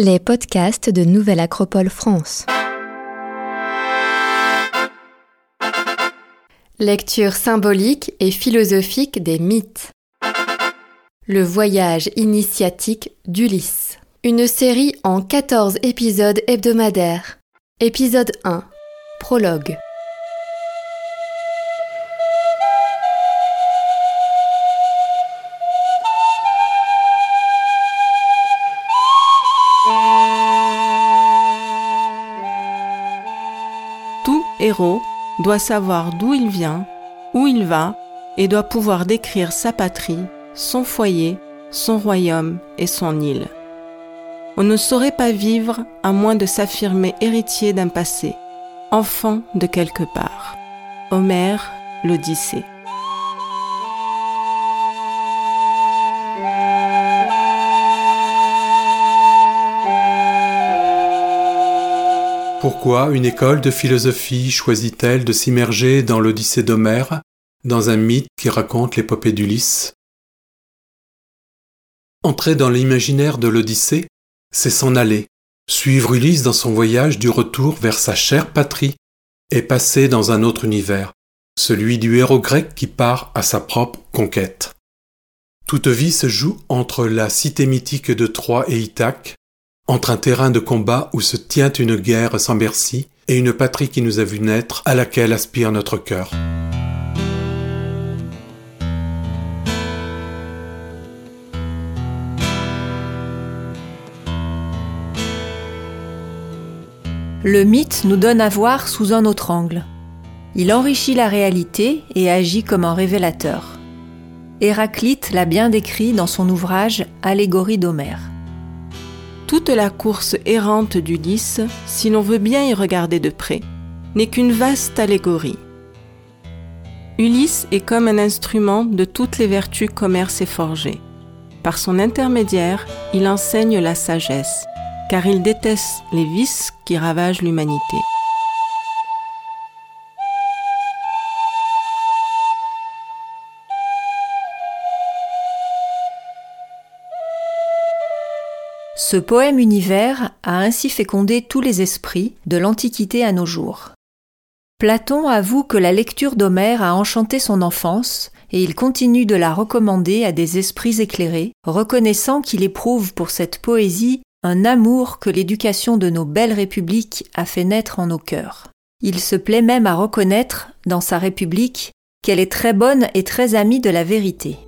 Les podcasts de Nouvelle Acropole France. Lecture symbolique et philosophique des mythes. Le voyage initiatique d'Ulysse. Une série en 14 épisodes hebdomadaires. Épisode 1. Prologue. Héros doit savoir d'où il vient, où il va, et doit pouvoir décrire sa patrie, son foyer, son royaume et son île. On ne saurait pas vivre à moins de s'affirmer héritier d'un passé, enfant de quelque part. Homère, l'Odyssée. Pourquoi une école de philosophie choisit-elle de s'immerger dans l'Odyssée d'Homère, dans un mythe qui raconte l'épopée d'Ulysse? Entrer dans l'imaginaire de l'Odyssée, c'est s'en aller, suivre Ulysse dans son voyage du retour vers sa chère patrie et passer dans un autre univers, celui du héros grec qui part à sa propre conquête. Toute vie se joue entre la cité mythique de Troie et Ithaque, entre un terrain de combat où se tient une guerre sans merci et une patrie qui nous a vu naître, à laquelle aspire notre cœur. Le mythe nous donne à voir sous un autre angle. Il enrichit la réalité et agit comme un révélateur. Héraclite l'a bien décrit dans son ouvrage Allégorie d'Homère. Toute la course errante d'Ulysse, si l'on veut bien y regarder de près, n'est qu'une vaste allégorie. Ulysse est comme un instrument de toutes les vertus qu'Homère s'est forgé. Par son intermédiaire, il enseigne la sagesse, car il déteste les vices qui ravagent l'humanité. Ce poème univers a ainsi fécondé tous les esprits, de l'Antiquité à nos jours. Platon avoue que la lecture d'Homère a enchanté son enfance, et il continue de la recommander à des esprits éclairés, reconnaissant qu'il éprouve pour cette poésie un amour que l'éducation de nos belles républiques a fait naître en nos cœurs. Il se plaît même à reconnaître, dans sa république, qu'elle est très bonne et très amie de la vérité.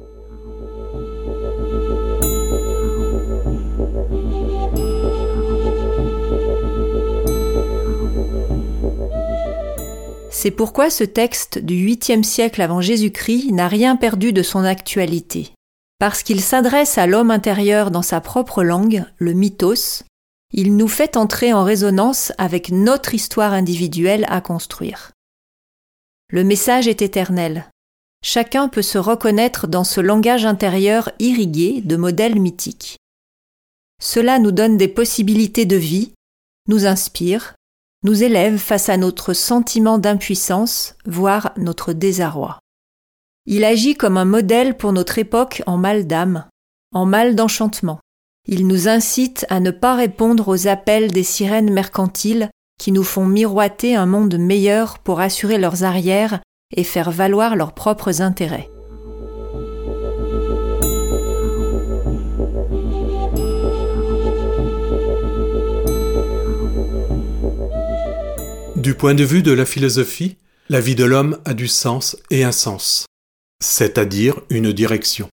C'est pourquoi ce texte du 8e siècle avant Jésus-Christ n'a rien perdu de son actualité. Parce qu'il s'adresse à l'homme intérieur dans sa propre langue, le mythos, il nous fait entrer en résonance avec notre histoire individuelle à construire. Le message est éternel. Chacun peut se reconnaître dans ce langage intérieur irrigué de modèles mythiques. Cela nous donne des possibilités de vie, nous inspire, nous élève face à notre sentiment d'impuissance, voire notre désarroi. Il agit comme un modèle pour notre époque en mal d'âme, en mal d'enchantement. Il nous incite à ne pas répondre aux appels des sirènes mercantiles qui nous font miroiter un monde meilleur pour assurer leurs arrières et faire valoir leurs propres intérêts. Du point de vue de la philosophie, la vie de l'homme a du sens et un sens, c'est-à-dire une direction.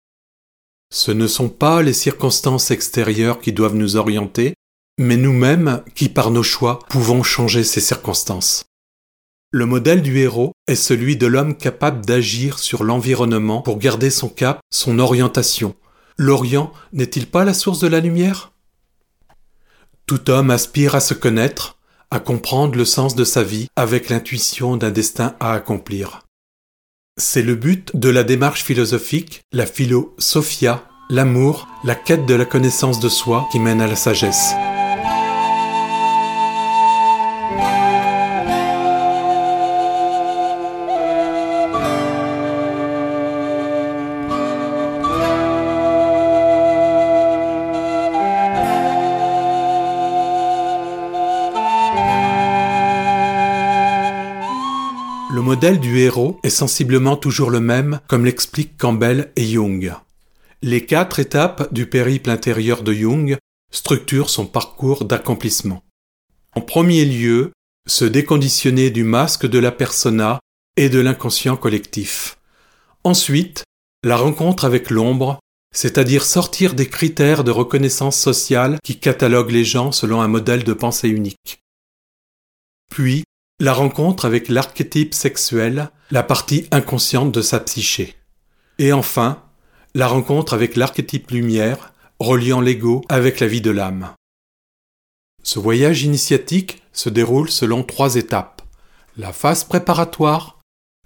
Ce ne sont pas les circonstances extérieures qui doivent nous orienter, mais nous-mêmes qui, par nos choix, pouvons changer ces circonstances. Le modèle du héros est celui de l'homme capable d'agir sur l'environnement pour garder son cap, son orientation. L'Orient n'est-il pas la source de la lumière? Tout homme aspire à se connaître, à comprendre le sens de sa vie avec l'intuition d'un destin à accomplir. C'est le but de la démarche philosophique, la philosophia, l'amour, la quête de la connaissance de soi qui mène à la sagesse. Modèle du héros est sensiblement toujours le même, comme l'expliquent Campbell et Jung. Les quatre étapes du périple intérieur de Jung structurent son parcours d'accomplissement. En premier lieu, se déconditionner du masque de la persona et de l'inconscient collectif. Ensuite, la rencontre avec l'ombre, c'est-à-dire sortir des critères de reconnaissance sociale qui cataloguent les gens selon un modèle de pensée unique. Puis, la rencontre avec l'archétype sexuel, la partie inconsciente de sa psyché. Et enfin, la rencontre avec l'archétype lumière, reliant l'ego avec la vie de l'âme. Ce voyage initiatique se déroule selon trois étapes. La phase préparatoire,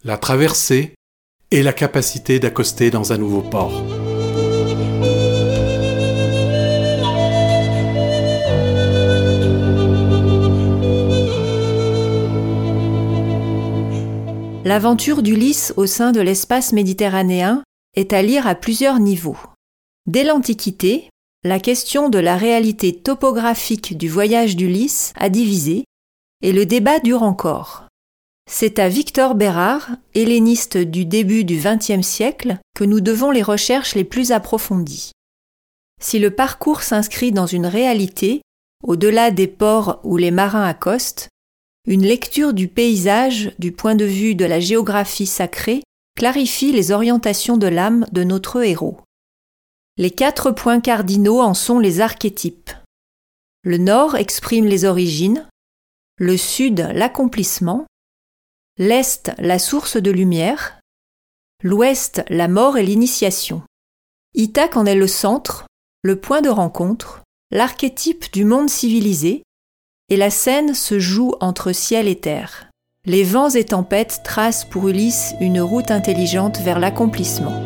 la traversée et la capacité d'accoster dans un nouveau port. L'aventure d'Ulysse au sein de l'espace méditerranéen est à lire à plusieurs niveaux. Dès l'Antiquité, la question de la réalité topographique du voyage d'Ulysse a divisé, et le débat dure encore. C'est à Victor Bérard, helléniste du début du XXe siècle, que nous devons les recherches les plus approfondies. Si le parcours s'inscrit dans une réalité, au-delà des ports où les marins accostent, une lecture du paysage du point de vue de la géographie sacrée clarifie les orientations de l'âme de notre héros. Les quatre points cardinaux en sont les archétypes. Le nord exprime les origines, le sud l'accomplissement, l'est la source de lumière, l'ouest la mort et l'initiation. Ithaque en est le centre, le point de rencontre, l'archétype du monde civilisé, et la scène se joue entre ciel et terre. Les vents et tempêtes tracent pour Ulysse une route intelligente vers l'accomplissement.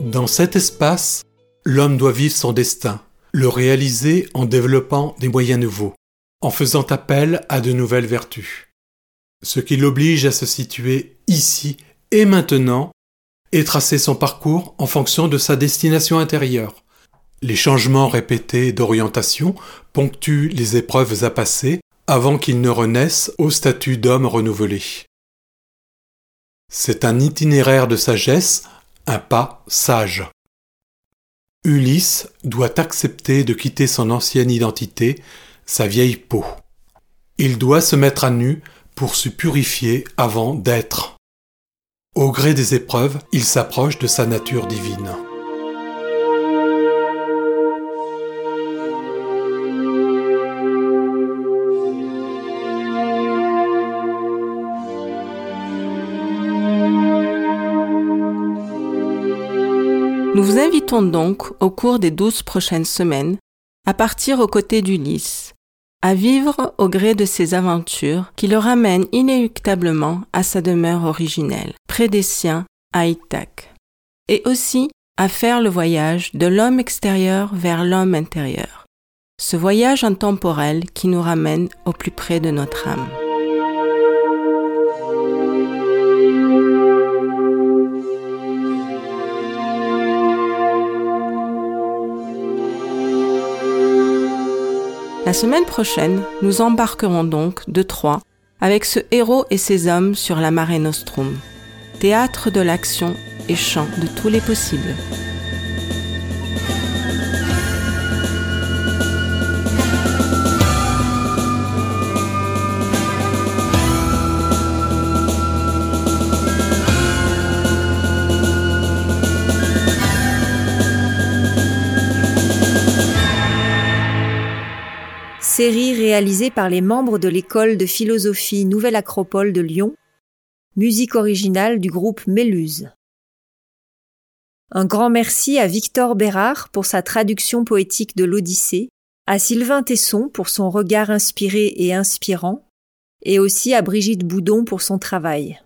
Dans cet espace, l'homme doit vivre son destin, le réaliser en développant des moyens nouveaux, en faisant appel à de nouvelles vertus ce qui l'oblige à se situer ici et maintenant et tracer son parcours en fonction de sa destination intérieure. Les changements répétés d'orientation ponctuent les épreuves à passer avant qu'il ne renaisse au statut d'homme renouvelé. C'est un itinéraire de sagesse, un pas sage. Ulysse doit accepter de quitter son ancienne identité, sa vieille peau. Il doit se mettre à nu pour se purifier avant d'être. Au gré des épreuves, il s'approche de sa nature divine. Nous vous invitons donc, au cours des douze prochaines semaines, à partir aux côtés d'Ulysse, à vivre au gré de ses aventures qui le ramènent inéluctablement à sa demeure originelle, près des siens, à Ithaque, et aussi à faire le voyage de l'homme extérieur vers l'homme intérieur, ce voyage intemporel qui nous ramène au plus près de notre âme. La semaine prochaine, nous embarquerons donc de Troyes avec ce héros et ses hommes sur la Mare Nostrum, théâtre de l'action et champ de tous les possibles. Série réalisée par les membres de l'école de philosophie Nouvelle Acropole de Lyon, musique originale du groupe Méluse. Un grand merci à Victor Bérard pour sa traduction poétique de l'Odyssée, à Sylvain Tesson pour son regard inspiré et inspirant, et aussi à Brigitte Boudon pour son travail.